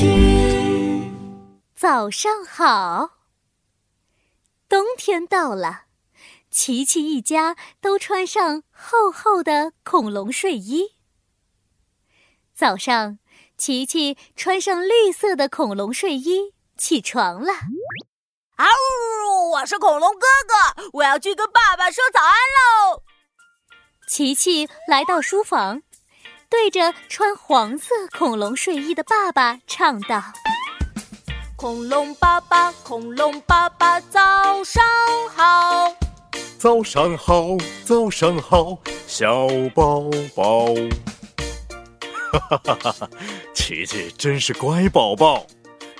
剧。早上好。冬天到了，琪琪一家都穿上厚厚的恐龙睡衣。早上，琪琪穿上绿色的恐龙睡衣起床了。啊呜！我是恐龙哥哥，我要去跟爸爸说早安喽。琪琪来到书房，对着穿黄色恐龙睡衣的爸爸唱道：“恐龙爸爸，恐龙爸爸，早上好！早上好，早上好，小宝宝。”哈哈哈哈！琪琪真是乖宝宝。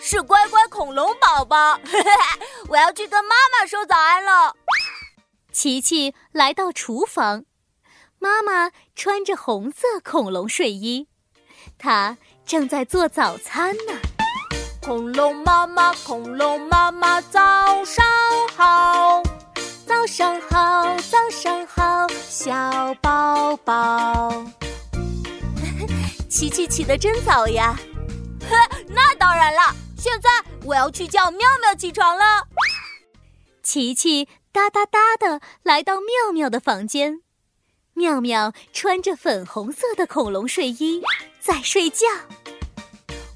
是乖乖恐龙宝宝，我要去跟妈妈说早安了。琪琪来到厨房，妈妈穿着红色恐龙睡衣，她正在做早餐呢。恐龙妈妈，恐龙妈妈，早上好！早上好，早上好，小宝宝。琪琪起得真早呀！那当然了。现在我要去叫妙妙起床了。琪琪哒哒哒的来到妙妙的房间，妙妙穿着粉红色的恐龙睡衣在睡觉。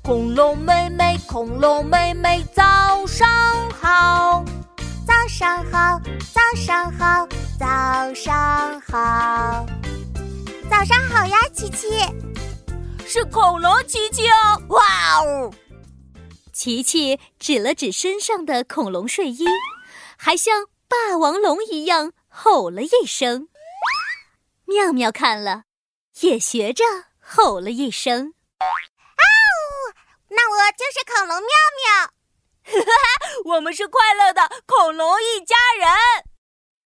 恐龙妹妹，恐龙妹妹，早上好！早上好，早上好，早上好，早上好呀，琪琪。是恐龙琪琪哦！哇哦！琪琪指了指身上的恐龙睡衣，还像霸王龙一样吼了一声。妙妙看了，也学着吼了一声。啊呜！那我就是恐龙妙妙。哈哈，我们是快乐的恐龙一家人。